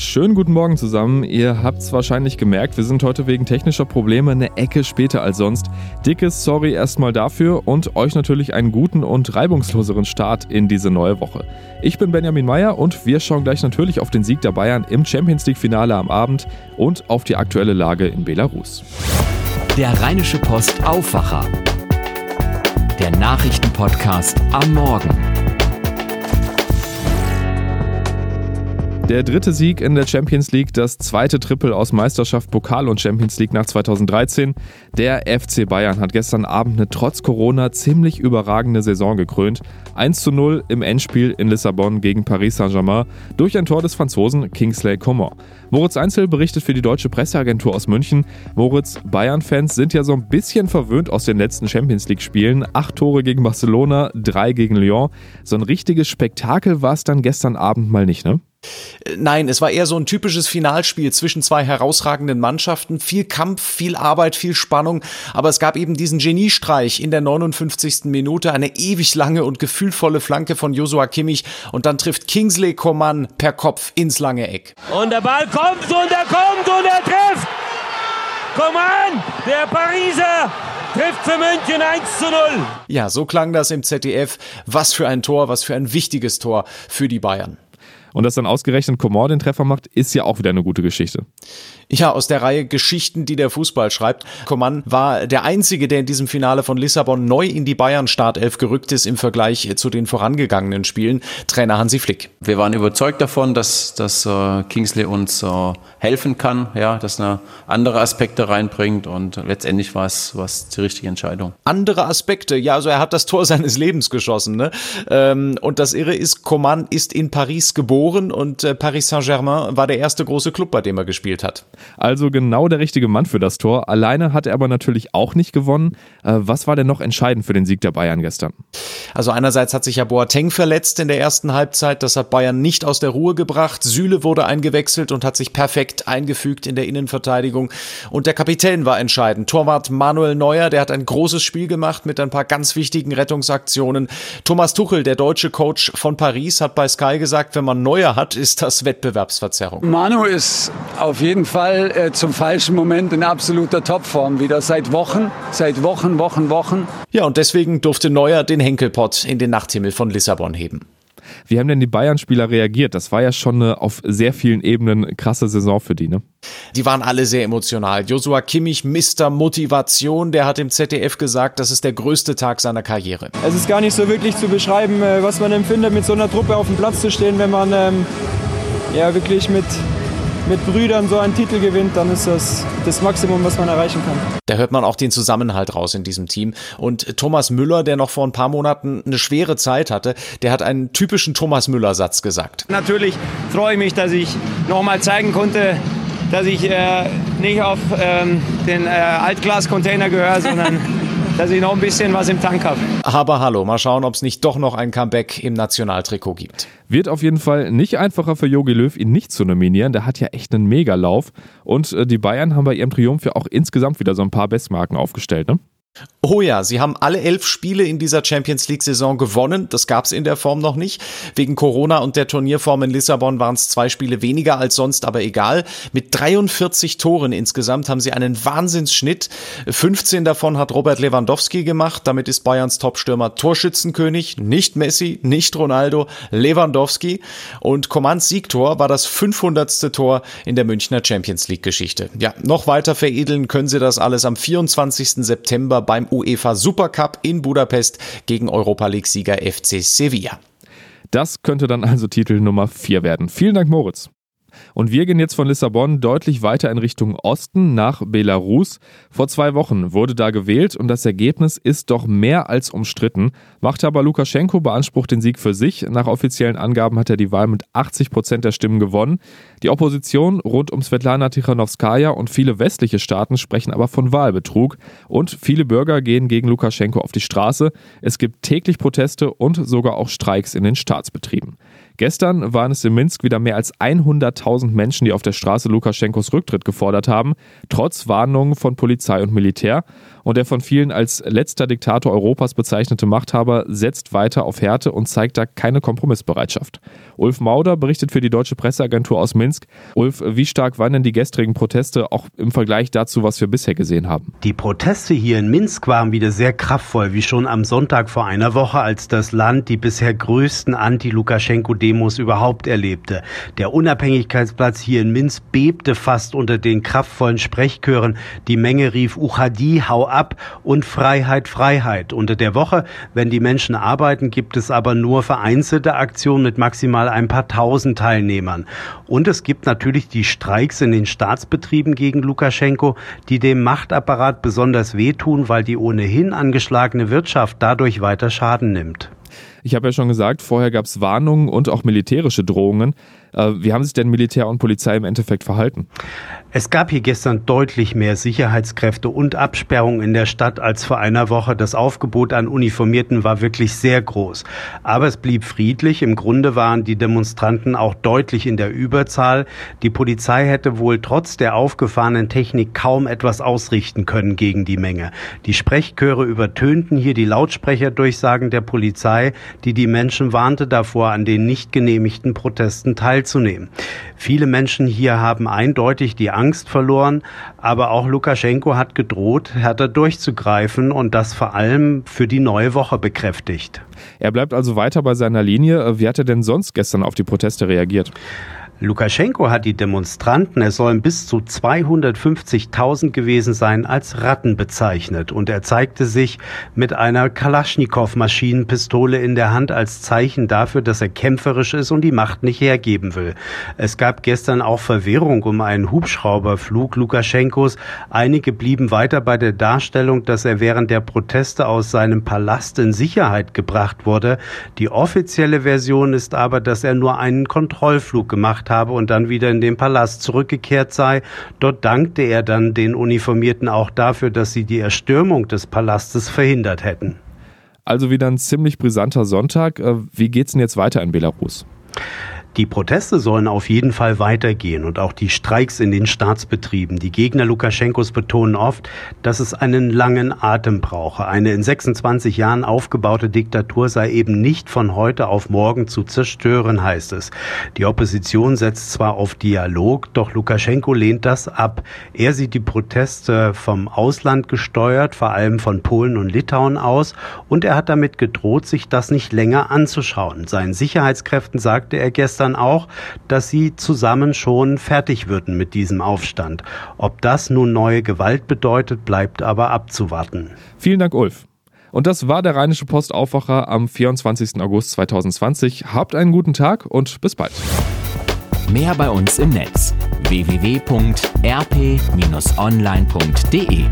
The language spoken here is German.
Schönen guten Morgen zusammen. Ihr habt es wahrscheinlich gemerkt, wir sind heute wegen technischer Probleme eine Ecke später als sonst. Dickes Sorry erstmal dafür und euch natürlich einen guten und reibungsloseren Start in diese neue Woche. Ich bin Benjamin Meyer und wir schauen gleich natürlich auf den Sieg der Bayern im Champions League Finale am Abend und auf die aktuelle Lage in Belarus. Der Rheinische Post Aufwacher. Der Nachrichtenpodcast am Morgen. Der dritte Sieg in der Champions League, das zweite Triple aus Meisterschaft, Pokal und Champions League nach 2013. Der FC Bayern hat gestern Abend eine trotz Corona ziemlich überragende Saison gekrönt. 1 zu 0 im Endspiel in Lissabon gegen Paris Saint-Germain durch ein Tor des Franzosen Kingsley Coman. Moritz Einzel berichtet für die deutsche Presseagentur aus München. Moritz, Bayern-Fans sind ja so ein bisschen verwöhnt aus den letzten Champions League-Spielen. Acht Tore gegen Barcelona, drei gegen Lyon. So ein richtiges Spektakel war es dann gestern Abend mal nicht, ne? Nein, es war eher so ein typisches Finalspiel zwischen zwei herausragenden Mannschaften. Viel Kampf, viel Arbeit, viel Spannung. Aber es gab eben diesen Geniestreich in der 59. Minute, eine ewig lange und gefühlvolle Flanke von Joshua Kimmich. Und dann trifft Kingsley Coman per Kopf ins lange Eck. Und der Ball kommt und er kommt und er trifft. Coman, der Pariser, trifft für München 1 zu 0. Ja, so klang das im ZDF. Was für ein Tor, was für ein wichtiges Tor für die Bayern. Und dass dann ausgerechnet Comor den Treffer macht, ist ja auch wieder eine gute Geschichte. Ja, aus der Reihe Geschichten, die der Fußball schreibt. Coman war der Einzige, der in diesem Finale von Lissabon neu in die Bayern-Startelf gerückt ist im Vergleich zu den vorangegangenen Spielen. Trainer Hansi Flick. Wir waren überzeugt davon, dass, dass uh, Kingsley uns uh, helfen kann, ja, dass er andere Aspekte reinbringt und letztendlich war es, war es die richtige Entscheidung. Andere Aspekte, ja, also er hat das Tor seines Lebens geschossen. Ne? Ähm, und das Irre ist, Coman ist in Paris geboren und äh, Paris Saint-Germain war der erste große Club, bei dem er gespielt hat. Also genau der richtige Mann für das Tor. Alleine hat er aber natürlich auch nicht gewonnen. Äh, was war denn noch entscheidend für den Sieg der Bayern gestern? Also einerseits hat sich ja Boateng verletzt in der ersten Halbzeit. Das hat Bayern nicht aus der Ruhe gebracht. Süle wurde eingewechselt und hat sich perfekt eingefügt in der Innenverteidigung. Und der Kapitän war entscheidend. Torwart Manuel Neuer, der hat ein großes Spiel gemacht mit ein paar ganz wichtigen Rettungsaktionen. Thomas Tuchel, der deutsche Coach von Paris, hat bei Sky gesagt, wenn man Neuer hat, ist das Wettbewerbsverzerrung. Manu ist auf jeden Fall äh, zum falschen Moment in absoluter Topform wieder seit Wochen, seit Wochen, Wochen, Wochen. Ja, und deswegen durfte Neuer den Henkelpott in den Nachthimmel von Lissabon heben. Wie haben denn die Bayern-Spieler reagiert? Das war ja schon eine auf sehr vielen Ebenen krasse Saison für die, ne? Die waren alle sehr emotional. Joshua Kimmich, Mr. Motivation, der hat im ZDF gesagt, das ist der größte Tag seiner Karriere. Es ist gar nicht so wirklich zu beschreiben, äh, was man empfindet, mit so einer Truppe auf dem Platz zu stehen, wenn man ähm, ja wirklich mit mit Brüdern so einen Titel gewinnt, dann ist das das Maximum, was man erreichen kann. Da hört man auch den Zusammenhalt raus in diesem Team. Und Thomas Müller, der noch vor ein paar Monaten eine schwere Zeit hatte, der hat einen typischen Thomas Müller-Satz gesagt. Natürlich freue ich mich, dass ich nochmal zeigen konnte, dass ich äh, nicht auf ähm, den äh, Altglas-Container gehöre, sondern dass ich noch ein bisschen was im Tank habe. Aber hallo, mal schauen, ob es nicht doch noch ein Comeback im Nationaltrikot gibt. Wird auf jeden Fall nicht einfacher für Jogi Löw, ihn nicht zu nominieren. Der hat ja echt einen Megalauf. Und äh, die Bayern haben bei ihrem Triumph ja auch insgesamt wieder so ein paar Bestmarken aufgestellt, ne? Oh ja, sie haben alle elf Spiele in dieser Champions League-Saison gewonnen. Das gab es in der Form noch nicht. Wegen Corona und der Turnierform in Lissabon waren es zwei Spiele weniger als sonst, aber egal. Mit 43 Toren insgesamt haben sie einen Wahnsinnsschnitt. 15 davon hat Robert Lewandowski gemacht. Damit ist Bayerns Topstürmer Torschützenkönig. Nicht Messi, nicht Ronaldo, Lewandowski. Und Commands Siegtor war das 500. Tor in der Münchner Champions League-Geschichte. Ja, noch weiter veredeln können sie das alles am 24. September beim UEFA Supercup in Budapest gegen Europa League-Sieger FC Sevilla. Das könnte dann also Titel Nummer 4 werden. Vielen Dank, Moritz. Und wir gehen jetzt von Lissabon deutlich weiter in Richtung Osten nach Belarus. Vor zwei Wochen wurde da gewählt und das Ergebnis ist doch mehr als umstritten. Machthaber Lukaschenko beansprucht den Sieg für sich. Nach offiziellen Angaben hat er die Wahl mit 80 Prozent der Stimmen gewonnen. Die Opposition rund um Svetlana Tichanowskaja und viele westliche Staaten sprechen aber von Wahlbetrug. Und viele Bürger gehen gegen Lukaschenko auf die Straße. Es gibt täglich Proteste und sogar auch Streiks in den Staatsbetrieben. Gestern waren es in Minsk wieder mehr als 100.000 Menschen, die auf der Straße Lukaschenkos Rücktritt gefordert haben, trotz Warnungen von Polizei und Militär. Und der von vielen als letzter Diktator Europas bezeichnete Machthaber setzt weiter auf Härte und zeigt da keine Kompromissbereitschaft. Ulf Mauder berichtet für die deutsche Presseagentur aus Minsk. Ulf, wie stark waren denn die gestrigen Proteste auch im Vergleich dazu, was wir bisher gesehen haben? Die Proteste hier in Minsk waren wieder sehr kraftvoll, wie schon am Sonntag vor einer Woche, als das Land die bisher größten Anti-Lukaschenko-Demos überhaupt erlebte. Der Unabhängigkeitsplatz hier in Minsk bebte fast unter den kraftvollen Sprechchören. Die Menge rief Uchadi, hau ab und Freiheit, Freiheit. Unter der Woche, wenn die Menschen arbeiten, gibt es aber nur vereinzelte Aktionen mit maximal ein paar tausend Teilnehmern. Und es gibt natürlich die Streiks in den Staatsbetrieben gegen Lukaschenko, die dem Machtapparat besonders wehtun, weil die ohnehin angeschlagene Wirtschaft dadurch weiter Schaden nimmt. Ich habe ja schon gesagt, vorher gab es Warnungen und auch militärische Drohungen. Äh, wie haben sich denn Militär und Polizei im Endeffekt verhalten? Es gab hier gestern deutlich mehr Sicherheitskräfte und Absperrungen in der Stadt als vor einer Woche. Das Aufgebot an Uniformierten war wirklich sehr groß. Aber es blieb friedlich. Im Grunde waren die Demonstranten auch deutlich in der Überzahl. Die Polizei hätte wohl trotz der aufgefahrenen Technik kaum etwas ausrichten können gegen die Menge. Die Sprechchöre übertönten hier die Lautsprecherdurchsagen der Polizei, die die Menschen warnte davor, an den nicht genehmigten Protesten teilzunehmen. Viele Menschen hier haben eindeutig die Angst verloren, aber auch Lukaschenko hat gedroht, härter durchzugreifen und das vor allem für die neue Woche bekräftigt. Er bleibt also weiter bei seiner Linie. Wie hat er denn sonst gestern auf die Proteste reagiert? Lukaschenko hat die Demonstranten, es sollen bis zu 250.000 gewesen sein, als Ratten bezeichnet und er zeigte sich mit einer Kalaschnikow-Maschinenpistole in der Hand als Zeichen dafür, dass er kämpferisch ist und die Macht nicht hergeben will. Es gab gestern auch Verwirrung um einen Hubschrauberflug Lukaschenkos. Einige blieben weiter bei der Darstellung, dass er während der Proteste aus seinem Palast in Sicherheit gebracht wurde. Die offizielle Version ist aber, dass er nur einen Kontrollflug gemacht habe und dann wieder in den Palast zurückgekehrt sei. Dort dankte er dann den Uniformierten auch dafür, dass sie die Erstürmung des Palastes verhindert hätten. Also wieder ein ziemlich brisanter Sonntag. Äh, wie geht's denn jetzt weiter in Belarus? Die Proteste sollen auf jeden Fall weitergehen und auch die Streiks in den Staatsbetrieben. Die Gegner Lukaschenkos betonen oft, dass es einen langen Atem brauche. Eine in 26 Jahren aufgebaute Diktatur sei eben nicht von heute auf morgen zu zerstören, heißt es. Die Opposition setzt zwar auf Dialog, doch Lukaschenko lehnt das ab. Er sieht die Proteste vom Ausland gesteuert, vor allem von Polen und Litauen aus, und er hat damit gedroht, sich das nicht länger anzuschauen. Seinen Sicherheitskräften sagte er gestern, dann auch, dass sie zusammen schon fertig würden mit diesem Aufstand. Ob das nun neue Gewalt bedeutet, bleibt aber abzuwarten. Vielen Dank, Ulf. Und das war der Rheinische Postaufwacher am 24. August 2020. Habt einen guten Tag und bis bald. Mehr bei uns im Netz www.rp-online.de